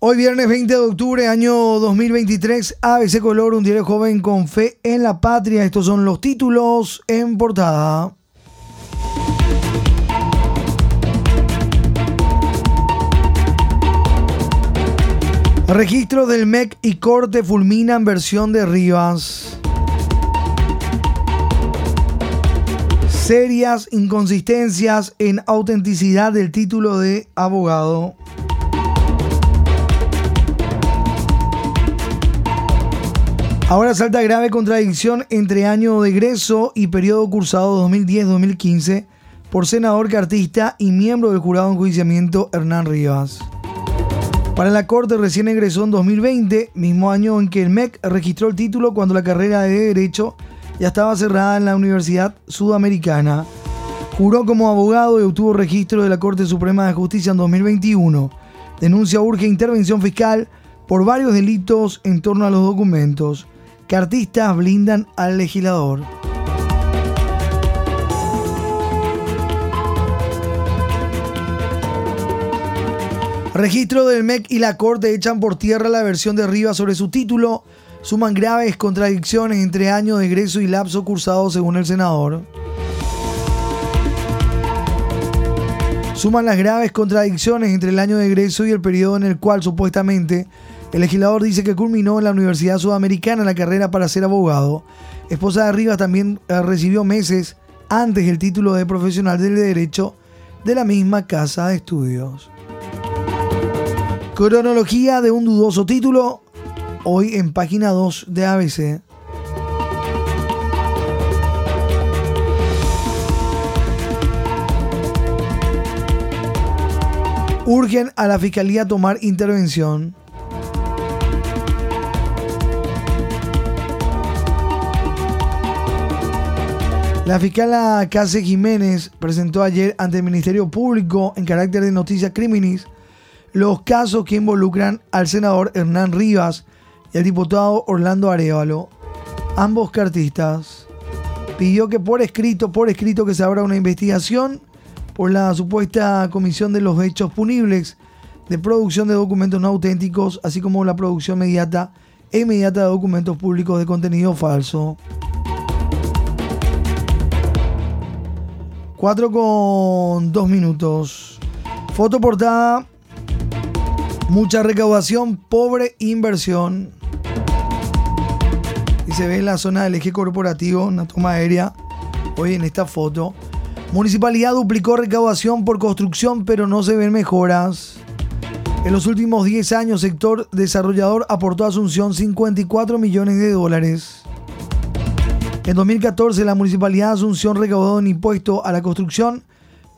Hoy viernes 20 de octubre, año 2023, ABC Color, un diario joven con fe en la patria. Estos son los títulos en portada. Registro del MEC y corte fulminan versión de Rivas. Serias inconsistencias en autenticidad del título de abogado. Ahora salta grave contradicción entre año de egreso y periodo cursado 2010-2015 por senador cartista y miembro del jurado en enjuiciamiento Hernán Rivas. Para la Corte recién egresó en 2020, mismo año en que el MEC registró el título cuando la carrera de Derecho ya estaba cerrada en la Universidad Sudamericana. Juró como abogado y obtuvo registro de la Corte Suprema de Justicia en 2021. Denuncia urge intervención fiscal por varios delitos en torno a los documentos que artistas blindan al legislador. Registro del MEC y la Corte echan por tierra la versión de Rivas sobre su título. Suman graves contradicciones entre año de egreso y lapso cursado según el senador. Suman las graves contradicciones entre el año de egreso y el periodo en el cual supuestamente el legislador dice que culminó en la Universidad Sudamericana la carrera para ser abogado. Esposa de Rivas también eh, recibió meses antes el título de profesional del derecho de la misma casa de estudios. Cronología de un dudoso título, hoy en página 2 de ABC. Urgen a la Fiscalía tomar intervención. La fiscal Case Jiménez presentó ayer ante el Ministerio Público en carácter de noticia criminis los casos que involucran al senador Hernán Rivas y al diputado Orlando Arevalo, ambos cartistas. Pidió que por escrito, por escrito que se abra una investigación por la supuesta comisión de los hechos punibles de producción de documentos no auténticos, así como la producción e inmediata de documentos públicos de contenido falso. 4 con 2 minutos. Foto portada. Mucha recaudación, pobre inversión. Y se ve en la zona del eje corporativo, una toma aérea. Hoy en esta foto. Municipalidad duplicó recaudación por construcción, pero no se ven mejoras. En los últimos 10 años, sector desarrollador aportó a Asunción 54 millones de dólares. En 2014, la Municipalidad de Asunción recaudó en impuesto a la construcción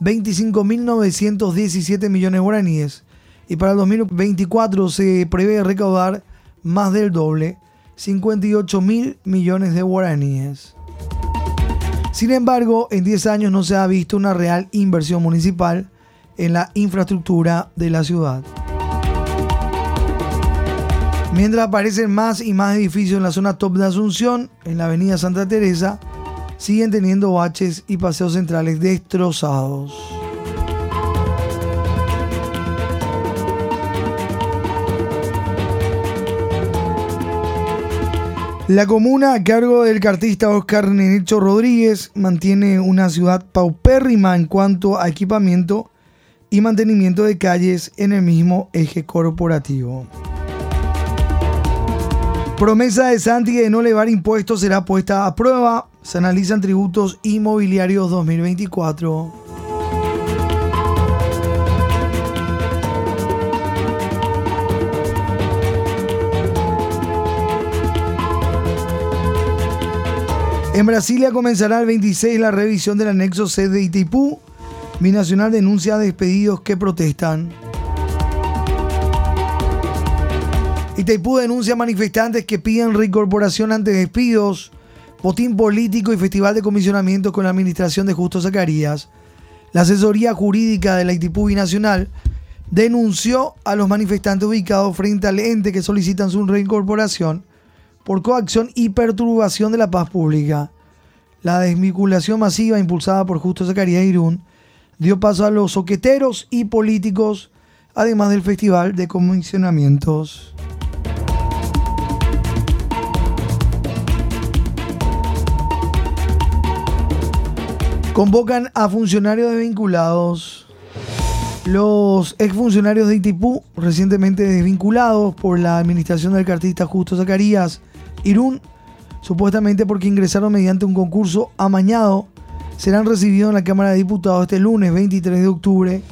25.917 millones de guaraníes. Y para el 2024 se prevé recaudar más del doble, 58.000 millones de guaraníes. Sin embargo, en 10 años no se ha visto una real inversión municipal en la infraestructura de la ciudad. Mientras aparecen más y más edificios en la zona top de Asunción, en la avenida Santa Teresa, siguen teniendo baches y paseos centrales destrozados. La comuna, a cargo del cartista Oscar Nenecho Rodríguez, mantiene una ciudad paupérrima en cuanto a equipamiento y mantenimiento de calles en el mismo eje corporativo. Promesa de Santi de no elevar impuestos será puesta a prueba. Se analizan tributos inmobiliarios 2024. En Brasilia comenzará el 26 la revisión del anexo C de Itaipú. Binacional denuncia despedidos que protestan. Itaipú denuncia a manifestantes que piden reincorporación ante despidos, botín político y festival de comisionamiento con la administración de Justo Zacarías. La asesoría jurídica de la Itaipú Binacional denunció a los manifestantes ubicados frente al ente que solicitan su reincorporación por coacción y perturbación de la paz pública. La desvinculación masiva impulsada por Justo Zacarías Irún dio paso a los soqueteros y políticos además del Festival de Comisionamientos. Convocan a funcionarios desvinculados. Los exfuncionarios de Itipú, recientemente desvinculados por la administración del cartista Justo Zacarías Irún, supuestamente porque ingresaron mediante un concurso amañado, serán recibidos en la Cámara de Diputados este lunes 23 de octubre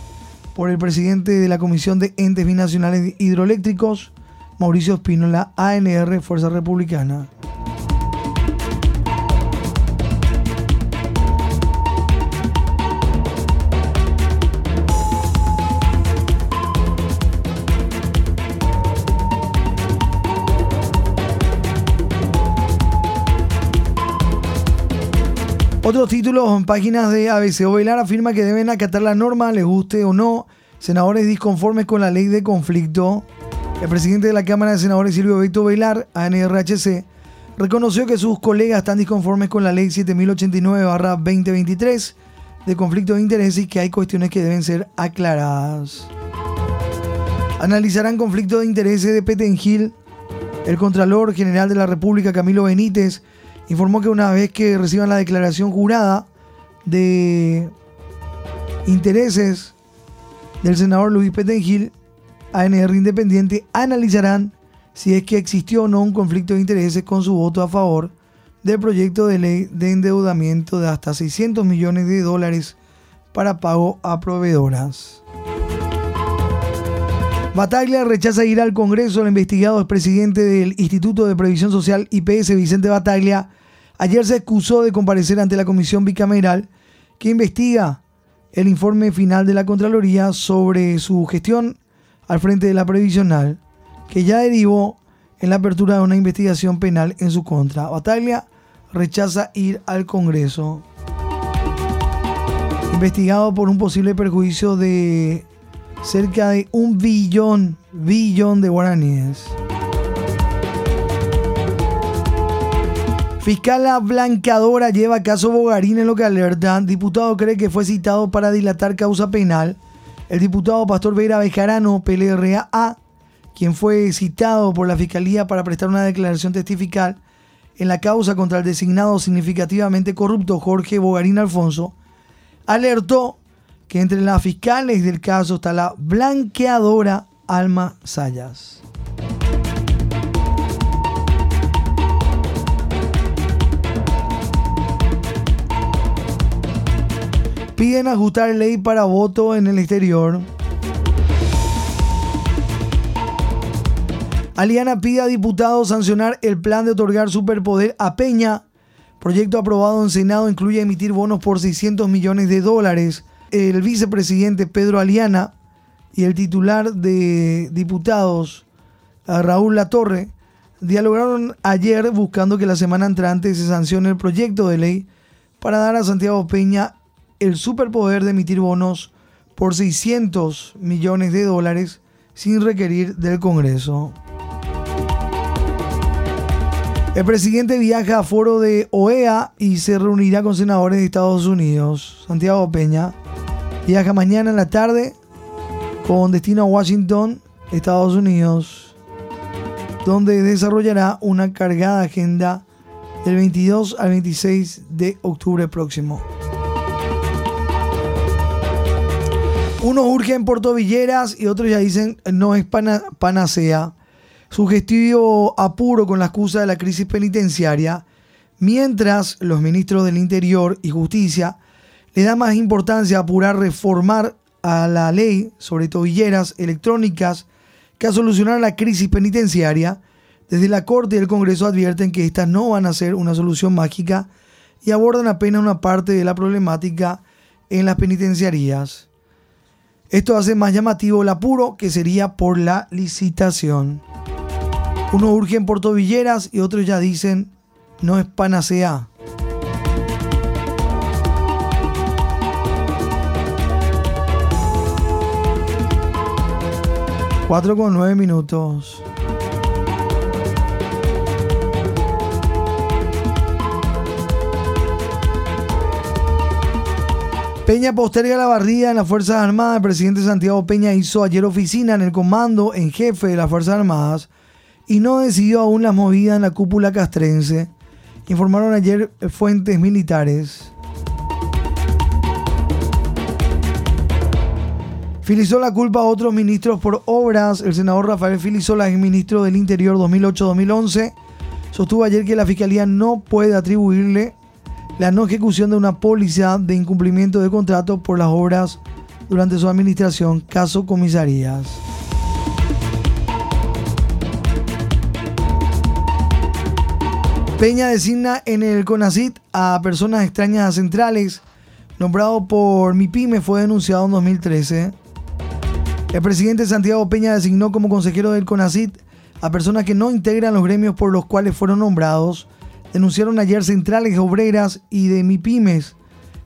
por el presidente de la Comisión de Entes Binacionales Hidroeléctricos, Mauricio Espínola, ANR, Fuerza Republicana. Otros títulos en páginas de ABC Ovelar afirma que deben acatar la norma, les guste o no. Senadores disconformes con la ley de conflicto. El presidente de la Cámara de Senadores, Silvio Beto Velar, ANRHC, reconoció que sus colegas están disconformes con la ley 7089-2023 de conflicto de intereses y que hay cuestiones que deben ser aclaradas. Analizarán conflicto de intereses de Petengil. El Contralor General de la República, Camilo Benítez, informó que una vez que reciban la declaración jurada de intereses del senador Luis Petengil, ANR Independiente analizarán si es que existió o no un conflicto de intereses con su voto a favor del proyecto de ley de endeudamiento de hasta 600 millones de dólares para pago a proveedoras. Bataglia rechaza ir al Congreso. El investigado presidente del Instituto de Previsión Social IPS, Vicente Bataglia, Ayer se excusó de comparecer ante la comisión bicameral que investiga el informe final de la Contraloría sobre su gestión al frente de la previsional, que ya derivó en la apertura de una investigación penal en su contra. Bataglia rechaza ir al Congreso. Investigado por un posible perjuicio de cerca de un billón, billón de guaraníes. Fiscala Blancadora lleva caso Bogarín en lo que alerta. Diputado cree que fue citado para dilatar causa penal. El diputado Pastor Vera Bejarano, PLRA, quien fue citado por la Fiscalía para prestar una declaración testifical en la causa contra el designado significativamente corrupto Jorge Bogarín Alfonso, alertó que entre las fiscales del caso está la blanqueadora Alma Sayas. Piden ajustar ley para voto en el exterior. Aliana pide a diputados sancionar el plan de otorgar superpoder a Peña. Proyecto aprobado en Senado incluye emitir bonos por 600 millones de dólares. El vicepresidente Pedro Aliana y el titular de diputados Raúl Latorre dialogaron ayer buscando que la semana entrante se sancione el proyecto de ley para dar a Santiago Peña el superpoder de emitir bonos por 600 millones de dólares sin requerir del Congreso. El presidente viaja a foro de OEA y se reunirá con senadores de Estados Unidos. Santiago Peña viaja mañana en la tarde con destino a Washington, Estados Unidos, donde desarrollará una cargada agenda del 22 al 26 de octubre próximo. Unos urgen en Puerto Villeras y otros ya dicen no es panacea. Sugestivo apuro con la excusa de la crisis penitenciaria, mientras los ministros del Interior y Justicia le dan más importancia a apurar reformar a la ley sobre tobilleras electrónicas que a solucionar la crisis penitenciaria. Desde la Corte y el Congreso advierten que estas no van a ser una solución mágica y abordan apenas una parte de la problemática en las penitenciarías. Esto hace más llamativo el apuro que sería por la licitación. Unos urgen por tobilleras y otros ya dicen no es panacea. Cuatro con nueve minutos. Peña posterga la barrida en las Fuerzas Armadas. El presidente Santiago Peña hizo ayer oficina en el comando en jefe de las Fuerzas Armadas y no decidió aún las movidas en la cúpula castrense, informaron ayer fuentes militares. Filizó la culpa a otros ministros por obras. El senador Rafael Filizola, ministro del Interior 2008-2011, sostuvo ayer que la Fiscalía no puede atribuirle la no ejecución de una póliza de incumplimiento de contrato por las obras durante su administración, caso comisarías. Peña designa en el CONACIT a personas extrañas a centrales. Nombrado por MIPYME fue denunciado en 2013. El presidente Santiago Peña designó como consejero del CONACIT a personas que no integran los gremios por los cuales fueron nombrados denunciaron ayer centrales obreras y de MIPIMES.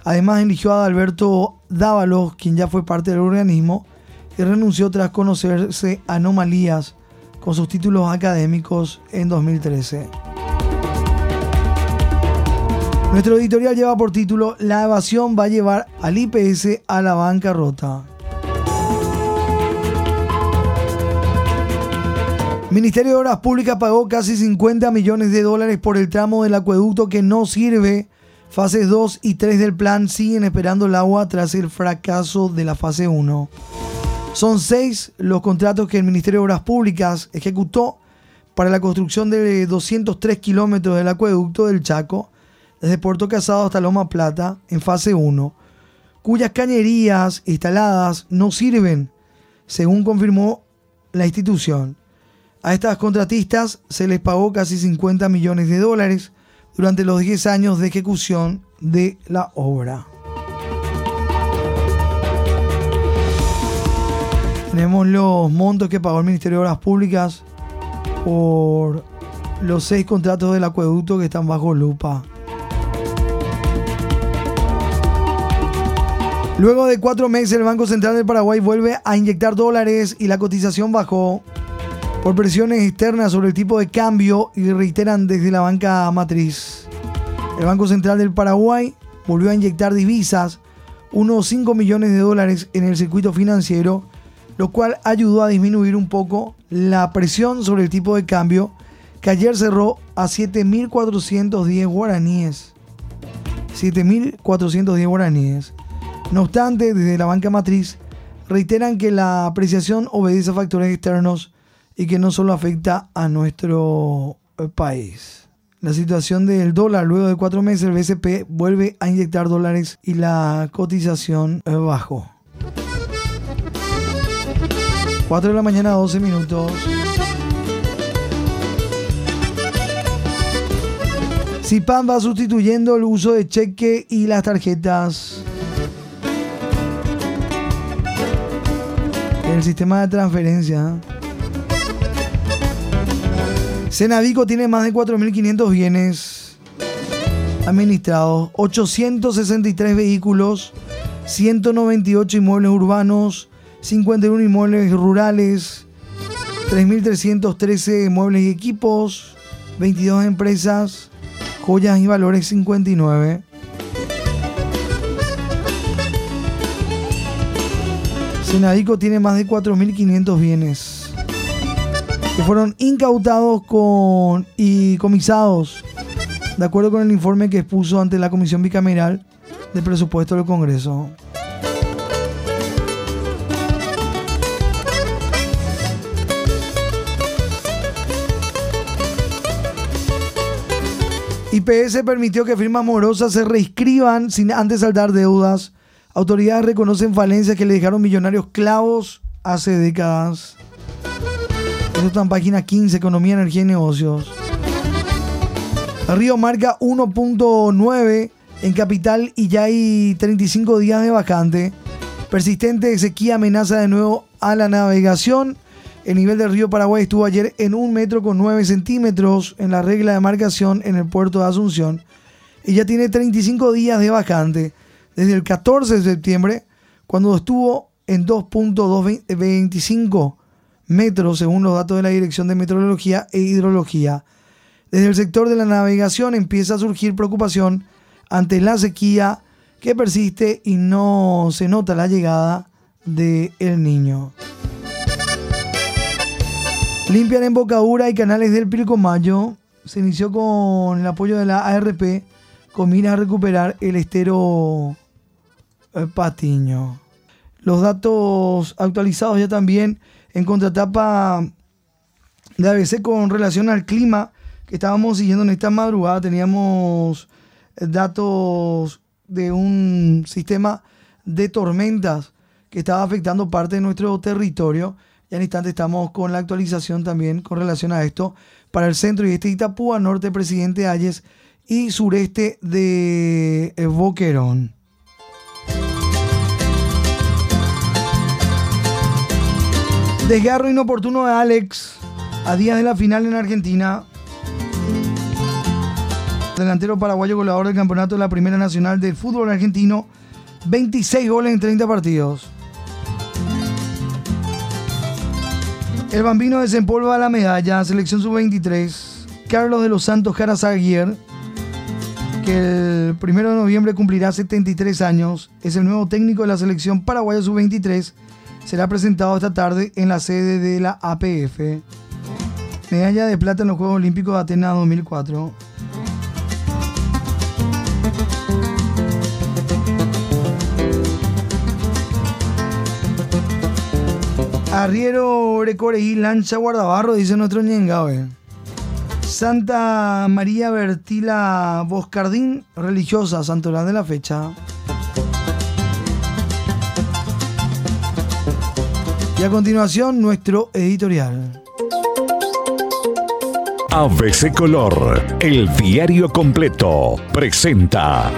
Además eligió a Alberto Dávalos, quien ya fue parte del organismo, y renunció tras conocerse anomalías con sus títulos académicos en 2013. Nuestro editorial lleva por título La evasión va a llevar al IPS a la bancarrota. Ministerio de Obras Públicas pagó casi 50 millones de dólares por el tramo del acueducto que no sirve. Fases 2 y 3 del plan siguen esperando el agua tras el fracaso de la fase 1. Son seis los contratos que el Ministerio de Obras Públicas ejecutó para la construcción de 203 kilómetros del acueducto del Chaco, desde Puerto Casado hasta Loma Plata, en fase 1, cuyas cañerías instaladas no sirven, según confirmó la institución. A estas contratistas se les pagó casi 50 millones de dólares durante los 10 años de ejecución de la obra. Tenemos los montos que pagó el Ministerio de Obras Públicas por los seis contratos del acueducto que están bajo lupa. Luego de cuatro meses, el Banco Central del Paraguay vuelve a inyectar dólares y la cotización bajó por presiones externas sobre el tipo de cambio y reiteran desde la banca matriz. El Banco Central del Paraguay volvió a inyectar divisas, unos 5 millones de dólares en el circuito financiero, lo cual ayudó a disminuir un poco la presión sobre el tipo de cambio, que ayer cerró a 7.410 guaraníes. 7.410 guaraníes. No obstante, desde la banca matriz reiteran que la apreciación obedece a factores externos y que no solo afecta a nuestro eh, país. La situación del dólar, luego de cuatro meses, el BCP vuelve a inyectar dólares y la cotización eh, bajó. 4 de la mañana, 12 minutos. CIPAM va sustituyendo el uso de cheque y las tarjetas. El sistema de transferencia. Senavico tiene más de 4.500 bienes administrados, 863 vehículos, 198 inmuebles urbanos, 51 inmuebles rurales, 3.313 muebles y equipos, 22 empresas, joyas y valores 59. Senavico tiene más de 4.500 bienes que fueron incautados con, y comisados de acuerdo con el informe que expuso ante la Comisión Bicameral de Presupuesto del Congreso. IPS permitió que firmas morosas se reescriban sin antes saldar deudas. Autoridades reconocen falencias que le dejaron millonarios clavos hace décadas. Esto está en página 15, Economía, Energía y Negocios. Río marca 1.9 en capital y ya hay 35 días de vacante. Persistente sequía amenaza de nuevo a la navegación. El nivel del río Paraguay estuvo ayer en 1 metro con 9 centímetros en la regla de marcación en el puerto de Asunción. Y ya tiene 35 días de vacante. Desde el 14 de septiembre, cuando estuvo en 2.225 metros, según los datos de la Dirección de Meteorología e Hidrología. Desde el sector de la navegación empieza a surgir preocupación ante la sequía que persiste y no se nota la llegada del el niño. Limpian embocadura y canales del Pilcomayo. Se inició con el apoyo de la ARP con miras a recuperar el estero Patiño. Los datos actualizados ya también en contratapa de ABC con relación al clima que estábamos siguiendo en esta madrugada. Teníamos datos de un sistema de tormentas que estaba afectando parte de nuestro territorio. Ya en instante estamos con la actualización también con relación a esto para el centro y este Itapúa, norte Presidente Ayes y sureste de eh, Boquerón. Desgarro inoportuno de Alex a días de la final en Argentina. Delantero paraguayo goleador del campeonato de la Primera Nacional del Fútbol Argentino. 26 goles en 30 partidos. El bambino desempolva la medalla, selección sub-23. Carlos de los Santos Carazaguier, que el 1 de noviembre cumplirá 73 años, es el nuevo técnico de la selección paraguaya sub-23. Será presentado esta tarde en la sede de la APF. Medalla de plata en los Juegos Olímpicos de Atenas 2004. Arriero y lancha guardabarro, dice nuestro ñengabe. Santa María Bertila Boscardín, religiosa, santoral de la fecha. Y a continuación, nuestro editorial. ABC Color, el diario completo, presenta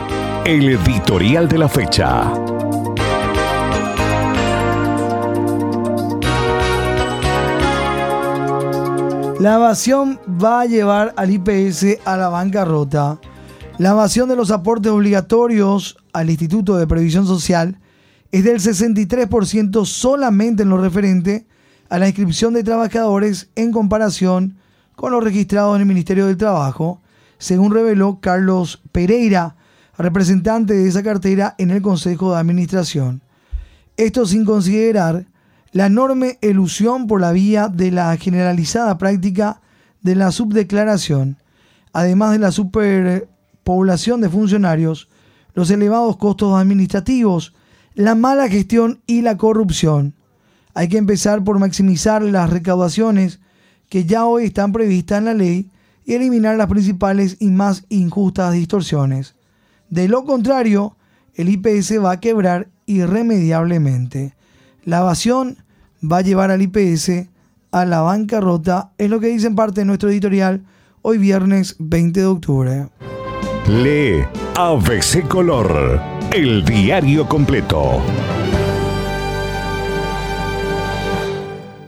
el editorial de la fecha. La evasión va a llevar al IPS a la bancarrota. La evasión de los aportes obligatorios al Instituto de Previsión Social es del 63% solamente en lo referente a la inscripción de trabajadores en comparación con los registrados en el Ministerio del Trabajo, según reveló Carlos Pereira, representante de esa cartera en el Consejo de Administración. Esto sin considerar la enorme elusión por la vía de la generalizada práctica de la subdeclaración, además de la superpoblación de funcionarios, los elevados costos administrativos, la mala gestión y la corrupción. Hay que empezar por maximizar las recaudaciones que ya hoy están previstas en la ley y eliminar las principales y más injustas distorsiones. De lo contrario, el IPS va a quebrar irremediablemente. La evasión va a llevar al IPS a la bancarrota, es lo que dice en parte de nuestro editorial hoy viernes 20 de octubre. Lee ABC Color, el diario completo.